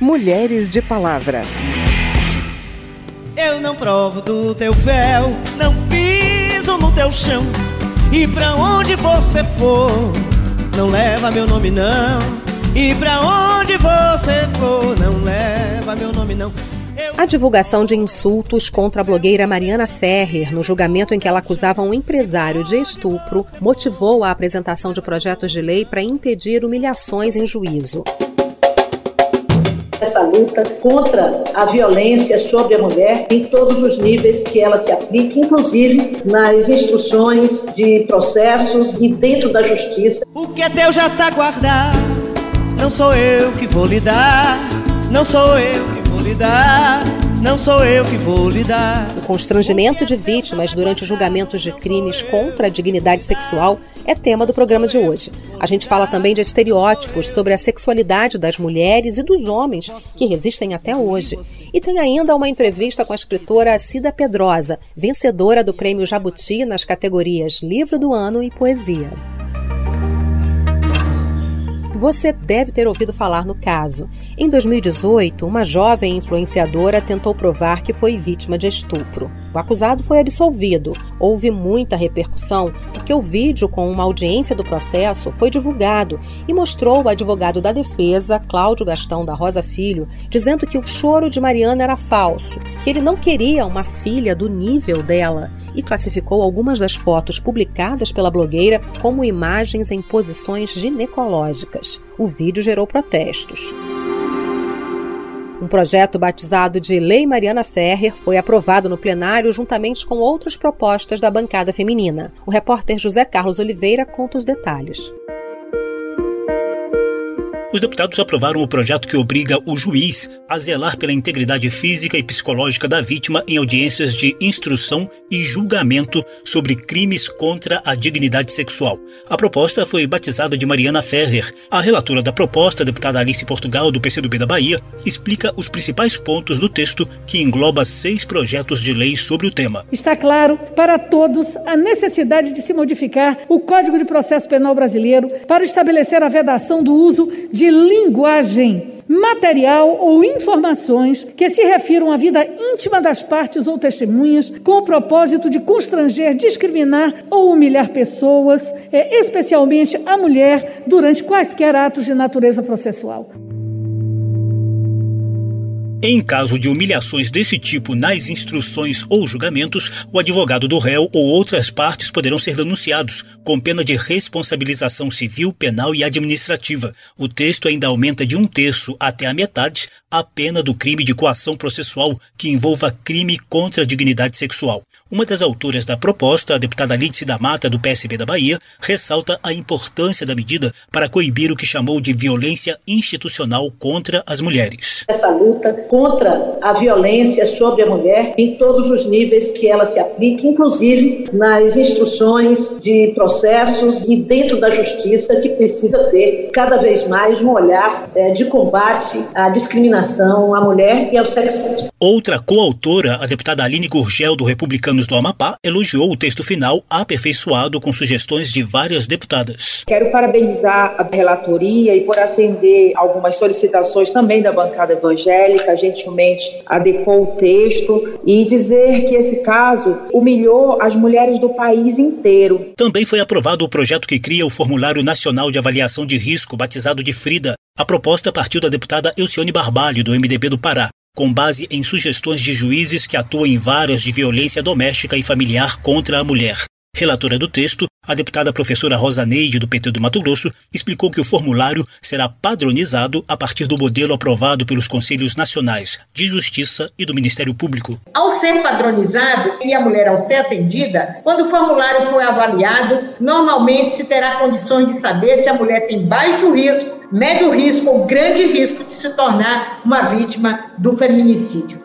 Mulheres de Palavra. Eu não provo do teu véu, não piso no teu chão. E pra onde você for, não leva meu nome não. E pra onde você for, não leva meu nome não. A divulgação de insultos contra a blogueira Mariana Ferrer no julgamento em que ela acusava um empresário de estupro motivou a apresentação de projetos de lei para impedir humilhações em juízo essa luta contra a violência sobre a mulher em todos os níveis que ela se aplique, inclusive nas instruções de processos e dentro da justiça. O que é teu já está guardado, não sou eu que vou lhe dar, não sou eu que vou lhe dar não sou eu que vou lidar. O constrangimento de vítimas durante julgamentos de crimes contra a dignidade sexual é tema do programa de hoje. A gente fala também de estereótipos sobre a sexualidade das mulheres e dos homens que resistem até hoje. E tem ainda uma entrevista com a escritora Cida Pedrosa, vencedora do Prêmio Jabuti nas categorias Livro do Ano e Poesia. Você deve ter ouvido falar no caso. Em 2018, uma jovem influenciadora tentou provar que foi vítima de estupro. O acusado foi absolvido. Houve muita repercussão porque o vídeo com uma audiência do processo foi divulgado e mostrou o advogado da defesa, Cláudio Gastão da Rosa Filho, dizendo que o choro de Mariana era falso, que ele não queria uma filha do nível dela e classificou algumas das fotos publicadas pela blogueira como imagens em posições ginecológicas. O vídeo gerou protestos. Um projeto batizado de Lei Mariana Ferrer foi aprovado no plenário juntamente com outras propostas da bancada feminina. O repórter José Carlos Oliveira conta os detalhes os deputados aprovaram o projeto que obriga o juiz a zelar pela integridade física e psicológica da vítima em audiências de instrução e julgamento sobre crimes contra a dignidade sexual. A proposta foi batizada de Mariana Ferrer. A relatora da proposta, deputada Alice Portugal, do PCdoB da Bahia, explica os principais pontos do texto que engloba seis projetos de lei sobre o tema. Está claro para todos a necessidade de se modificar o Código de Processo Penal brasileiro para estabelecer a vedação do uso de de linguagem, material ou informações que se refiram à vida íntima das partes ou testemunhas, com o propósito de constranger, discriminar ou humilhar pessoas, é, especialmente a mulher, durante quaisquer atos de natureza processual. Em caso de humilhações desse tipo nas instruções ou julgamentos, o advogado do réu ou outras partes poderão ser denunciados, com pena de responsabilização civil, penal e administrativa. O texto ainda aumenta de um terço até a metade a pena do crime de coação processual que envolva crime contra a dignidade sexual. Uma das autoras da proposta, a deputada Lídice da Mata, do PSB da Bahia, ressalta a importância da medida para coibir o que chamou de violência institucional contra as mulheres. Essa luta contra a violência sobre a mulher em todos os níveis que ela se aplique, inclusive nas instruções de processos e dentro da justiça, que precisa ter cada vez mais um olhar é, de combate à discriminação à mulher e ao sexismo. Outra coautora, a deputada Aline Gurgel, do Republicanos do Amapá, elogiou o texto final aperfeiçoado com sugestões de várias deputadas. Quero parabenizar a relatoria e por atender algumas solicitações também da bancada evangélica gentilmente adequou o texto e dizer que esse caso humilhou as mulheres do país inteiro. Também foi aprovado o projeto que cria o Formulário Nacional de Avaliação de Risco, batizado de FRIDA. A proposta partiu da deputada Elcione Barbalho, do MDB do Pará com base em sugestões de juízes que atuam em várias de violência doméstica e familiar contra a mulher. Relatora do texto, a deputada professora Rosa Neide, do PT do Mato Grosso, explicou que o formulário será padronizado a partir do modelo aprovado pelos Conselhos Nacionais de Justiça e do Ministério Público. Ao ser padronizado e a mulher ao ser atendida, quando o formulário for avaliado, normalmente se terá condições de saber se a mulher tem baixo risco, médio risco ou grande risco de se tornar uma vítima do feminicídio.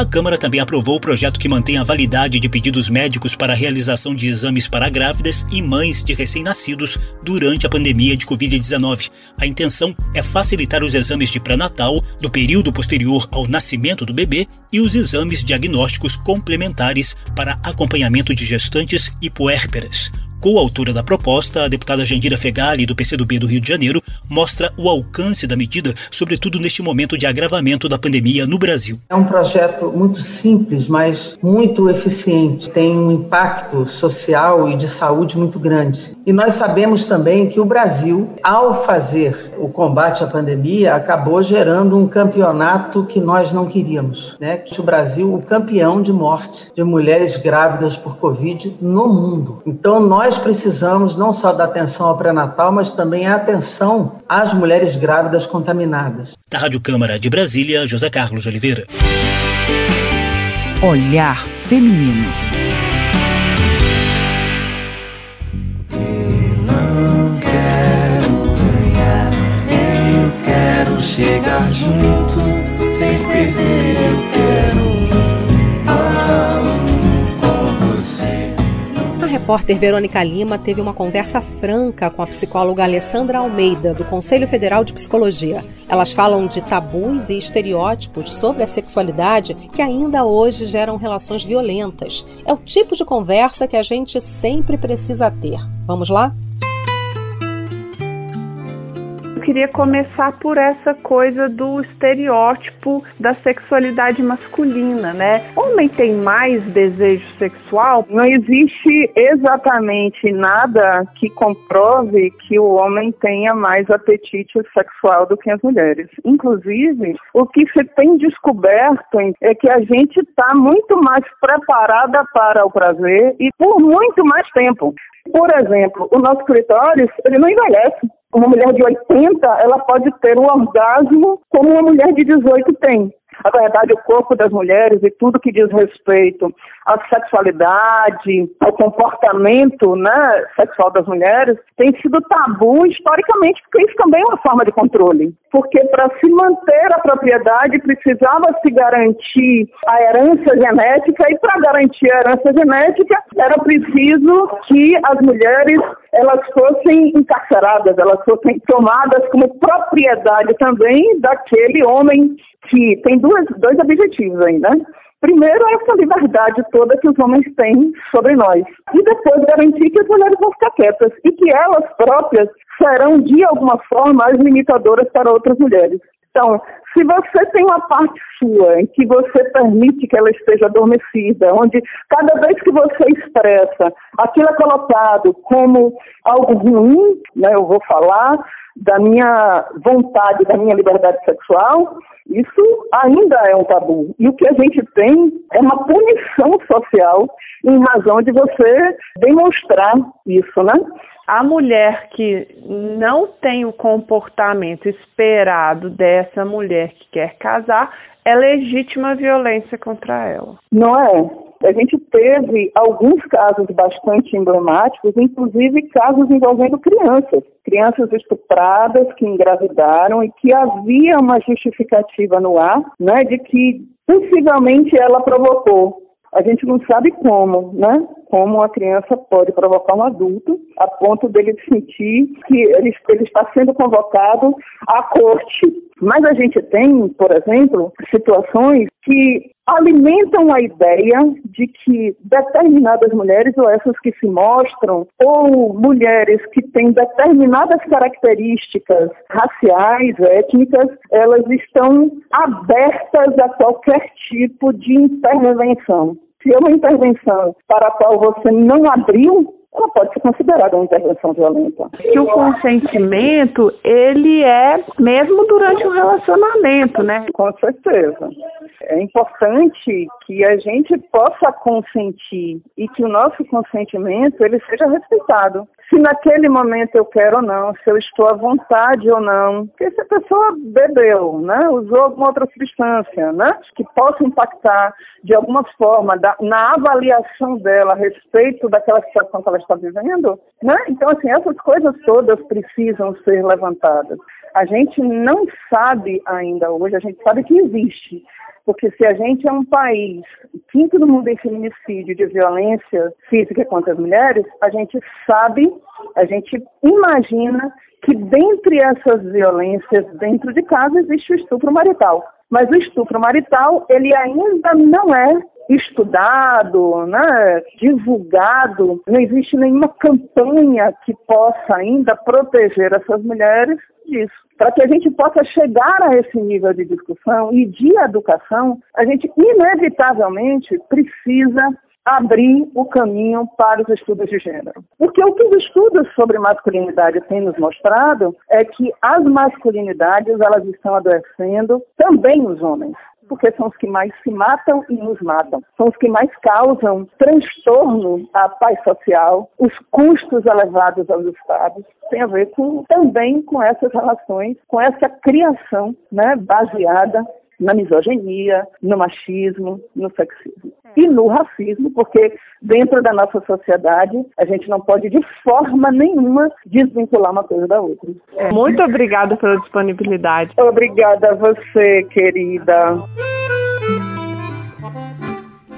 A Câmara também aprovou o projeto que mantém a validade de pedidos médicos para a realização de exames para grávidas e mães de recém-nascidos durante a pandemia de Covid-19. A intenção é facilitar os exames de pré-natal, do período posterior ao nascimento do bebê e os exames diagnósticos complementares para acompanhamento de gestantes e puérperas. Coautora da proposta, a deputada Jandira Fegali, do PCdoB do Rio de Janeiro, mostra o alcance da medida, sobretudo neste momento de agravamento da pandemia no Brasil. É um projeto muito simples, mas muito eficiente. Tem um impacto social e de saúde muito grande. E nós sabemos também que o Brasil, ao fazer o combate à pandemia, acabou gerando um campeonato que nós não queríamos, né? O Brasil, o campeão de morte de mulheres grávidas por Covid no mundo. Então, nós precisamos não só da atenção ao pré-natal, mas também a atenção às mulheres grávidas contaminadas. Da Rádio Câmara de Brasília, José Carlos Oliveira. Olhar Feminino. Chegar junto, sem perder, eu quero repórter Verônica Lima teve uma conversa franca com a psicóloga Alessandra Almeida, do Conselho Federal de Psicologia. Elas falam de tabus e estereótipos sobre a sexualidade que ainda hoje geram relações violentas. É o tipo de conversa que a gente sempre precisa ter. Vamos lá? Queria começar por essa coisa do estereótipo da sexualidade masculina, né? Homem tem mais desejo sexual? Não existe exatamente nada que comprove que o homem tenha mais apetite sexual do que as mulheres. Inclusive, o que se tem descoberto é que a gente está muito mais preparada para o prazer e por muito mais tempo. Por exemplo, o nosso clitóris, ele não envelhece. Uma mulher de 80, ela pode ter um orgasmo como uma mulher de 18 tem. A verdade, o corpo das mulheres e tudo que diz respeito à sexualidade, ao comportamento né, sexual das mulheres, tem sido tabu historicamente, porque isso também é uma forma de controle. Porque para se manter a propriedade precisava se garantir a herança genética e para garantir a herança genética era preciso que as mulheres elas fossem encarceradas, elas fossem tomadas como propriedade também daquele homem que tem duas, dois objetivos aí, né? Primeiro, essa liberdade toda que os homens têm sobre nós. E depois, garantir que as mulheres vão ficar quietas e que elas próprias serão, de alguma forma, as limitadoras para outras mulheres. Então, se você tem uma parte sua em que você permite que ela esteja adormecida, onde cada vez que você expressa aquilo é colocado como algo ruim, né, eu vou falar da minha vontade, da minha liberdade sexual, isso ainda é um tabu. E o que a gente tem é uma punição social em razão de você demonstrar isso, né? A mulher que não tem o comportamento esperado dessa mulher que quer casar é legítima violência contra ela. Não é? A gente teve alguns casos bastante emblemáticos, inclusive casos envolvendo crianças, crianças estupradas que engravidaram e que havia uma justificativa no ar, né, de que possivelmente ela provocou. A gente não sabe como, né? Como a criança pode provocar um adulto a ponto dele sentir que ele, ele está sendo convocado à corte. Mas a gente tem, por exemplo, situações que alimentam a ideia de que determinadas mulheres, ou essas que se mostram, ou mulheres que têm determinadas características raciais, étnicas, elas estão abertas a qualquer tipo de intervenção. Se é uma intervenção para a qual você não abriu, ela pode ser considerada uma intervenção violenta. Que o consentimento, ele é mesmo durante o relacionamento, né? Com certeza. É importante que a gente possa consentir e que o nosso consentimento ele seja respeitado. Se naquele momento eu quero ou não, se eu estou à vontade ou não, porque se a pessoa bebeu, né, usou alguma outra substância, né, que possa impactar de alguma forma da, na avaliação dela a respeito daquela situação que ela está vivendo, né? Então assim essas coisas todas precisam ser levantadas. A gente não sabe ainda hoje, a gente sabe que existe, porque se a gente é um país quinto no mundo em feminicídio de violência física contra as mulheres, a gente sabe, a gente imagina que dentre essas violências dentro de casa existe o estupro marital. Mas o estupro marital, ele ainda não é estudado, né, divulgado, não existe nenhuma campanha que possa ainda proteger essas mulheres disso. Para que a gente possa chegar a esse nível de discussão e de educação, a gente inevitavelmente precisa abrir o caminho para os estudos de gênero. Porque o que os estudos sobre masculinidade têm nos mostrado é que as masculinidades elas estão adoecendo também os homens porque são os que mais se matam e nos matam. São os que mais causam transtorno à paz social, os custos elevados aos estados, tem a ver com, também com essas relações, com essa criação né, baseada na misoginia, no machismo, no sexismo. E no racismo, porque dentro da nossa sociedade a gente não pode de forma nenhuma desvincular uma coisa da outra. É. Muito obrigada pela disponibilidade. Obrigada a você, querida.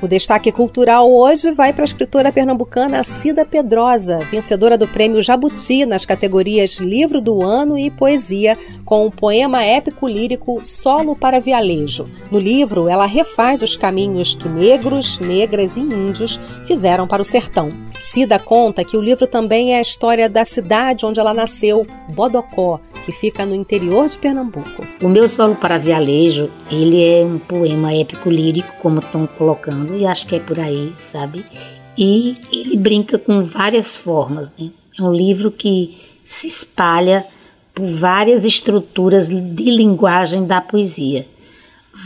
O destaque cultural hoje vai para a escritora pernambucana Cida Pedrosa, vencedora do prêmio Jabuti nas categorias Livro do Ano e Poesia, com o poema épico lírico Solo para Vialejo. No livro, ela refaz os caminhos que negros, negras e índios fizeram para o sertão. Cida conta que o livro também é a história da cidade onde ela nasceu, Bodocó, que fica no interior de Pernambuco. O meu Solo para Vialejo, ele é um poema épico lírico, como estão colocando, e acho que é por aí, sabe? E ele brinca com várias formas, né? É um livro que se espalha por várias estruturas de linguagem da poesia.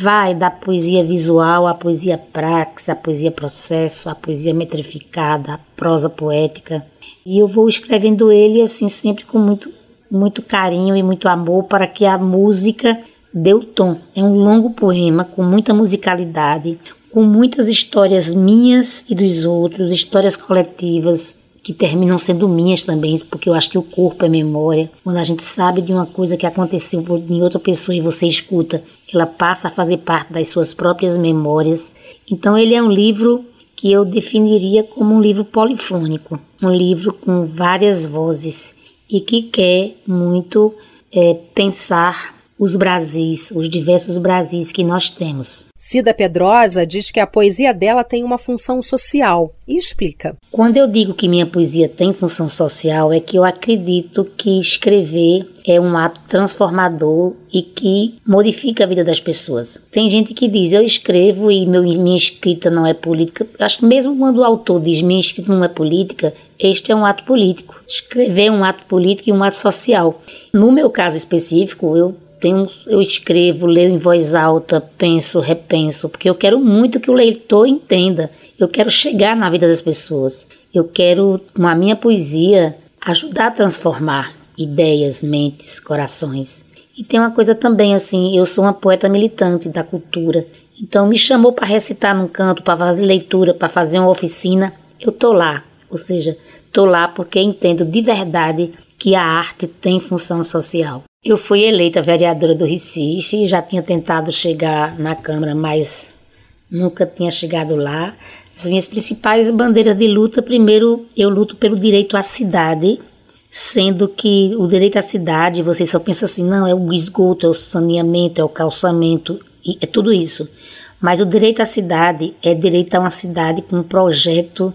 Vai da poesia visual à poesia praxe, à poesia processo, à poesia metrificada, à prosa poética. E eu vou escrevendo ele assim sempre com muito muito carinho e muito amor para que a música dê o tom. É um longo poema com muita musicalidade, com muitas histórias minhas e dos outros, histórias coletivas que terminam sendo minhas também, porque eu acho que o corpo é memória. Quando a gente sabe de uma coisa que aconteceu em outra pessoa e você escuta, ela passa a fazer parte das suas próprias memórias. Então ele é um livro que eu definiria como um livro polifônico, um livro com várias vozes e que quer muito é, pensar os Brasis, os diversos Brasis que nós temos. Cida Pedrosa diz que a poesia dela tem uma função social e explica. Quando eu digo que minha poesia tem função social, é que eu acredito que escrever é um ato transformador e que modifica a vida das pessoas. Tem gente que diz, eu escrevo e meu, minha escrita não é política. Acho que mesmo quando o autor diz minha escrita não é política, este é um ato político. Escrever é um ato político e um ato social. No meu caso específico, eu tenho, eu escrevo, leio em voz alta, penso, repenso, porque eu quero muito que o leitor entenda. Eu quero chegar na vida das pessoas. Eu quero, com a minha poesia, ajudar a transformar ideias, mentes, corações. E tem uma coisa também assim, eu sou uma poeta militante da cultura. Então me chamou para recitar num canto, para fazer leitura, para fazer uma oficina, eu tô lá. Ou seja, tô lá porque entendo de verdade que a arte tem função social. Eu fui eleita vereadora do Recife já tinha tentado chegar na Câmara, mas nunca tinha chegado lá. As minhas principais bandeiras de luta, primeiro, eu luto pelo direito à cidade, sendo que o direito à cidade, você só pensa assim, não, é o esgoto, é o saneamento, é o calçamento, é tudo isso. Mas o direito à cidade é direito a uma cidade com um projeto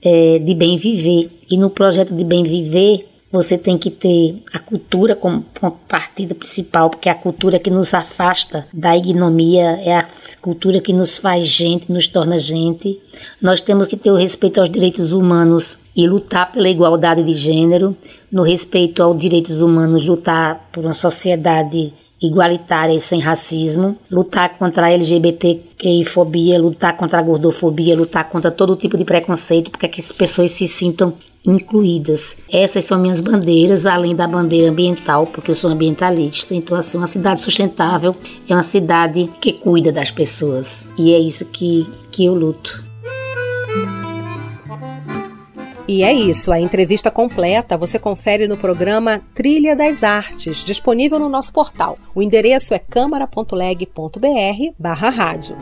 é, de bem viver. E no projeto de bem viver, você tem que ter a cultura como partida principal, porque é a cultura que nos afasta da ignomia, é a cultura que nos faz gente, nos torna gente. Nós temos que ter o respeito aos direitos humanos e lutar pela igualdade de gênero, no respeito aos direitos humanos, lutar por uma sociedade igualitária e sem racismo, lutar contra a LGBTQI-fobia, lutar contra a gordofobia, lutar contra todo tipo de preconceito, porque é que as pessoas se sintam incluídas. Essas são minhas bandeiras, além da bandeira ambiental, porque eu sou ambientalista. Então, assim, uma cidade sustentável é uma cidade que cuida das pessoas. E é isso que, que eu luto. E é isso, a entrevista completa você confere no programa Trilha das Artes, disponível no nosso portal. O endereço é câmara.leg.br barra rádio.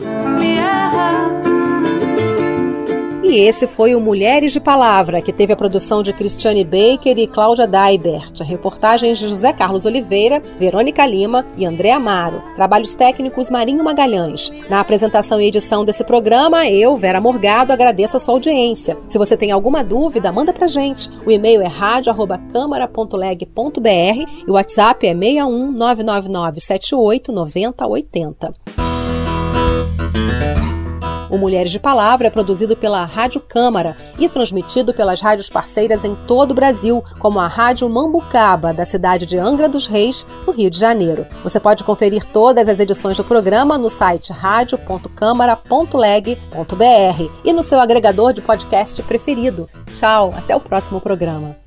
E esse foi o Mulheres de Palavra, que teve a produção de Cristiane Baker e Cláudia Daibert, reportagens de José Carlos Oliveira, Verônica Lima e André Amaro, trabalhos técnicos Marinho Magalhães. Na apresentação e edição desse programa, eu, Vera Morgado, agradeço a sua audiência. Se você tem alguma dúvida, manda pra gente. O e-mail é rádio@câmara.leg.br e o WhatsApp é 61 999 78 90 80. O Mulheres de Palavra é produzido pela Rádio Câmara e transmitido pelas rádios parceiras em todo o Brasil, como a Rádio Mambucaba, da cidade de Angra dos Reis, no Rio de Janeiro. Você pode conferir todas as edições do programa no site radio.câmara.leg.br e no seu agregador de podcast preferido. Tchau, até o próximo programa.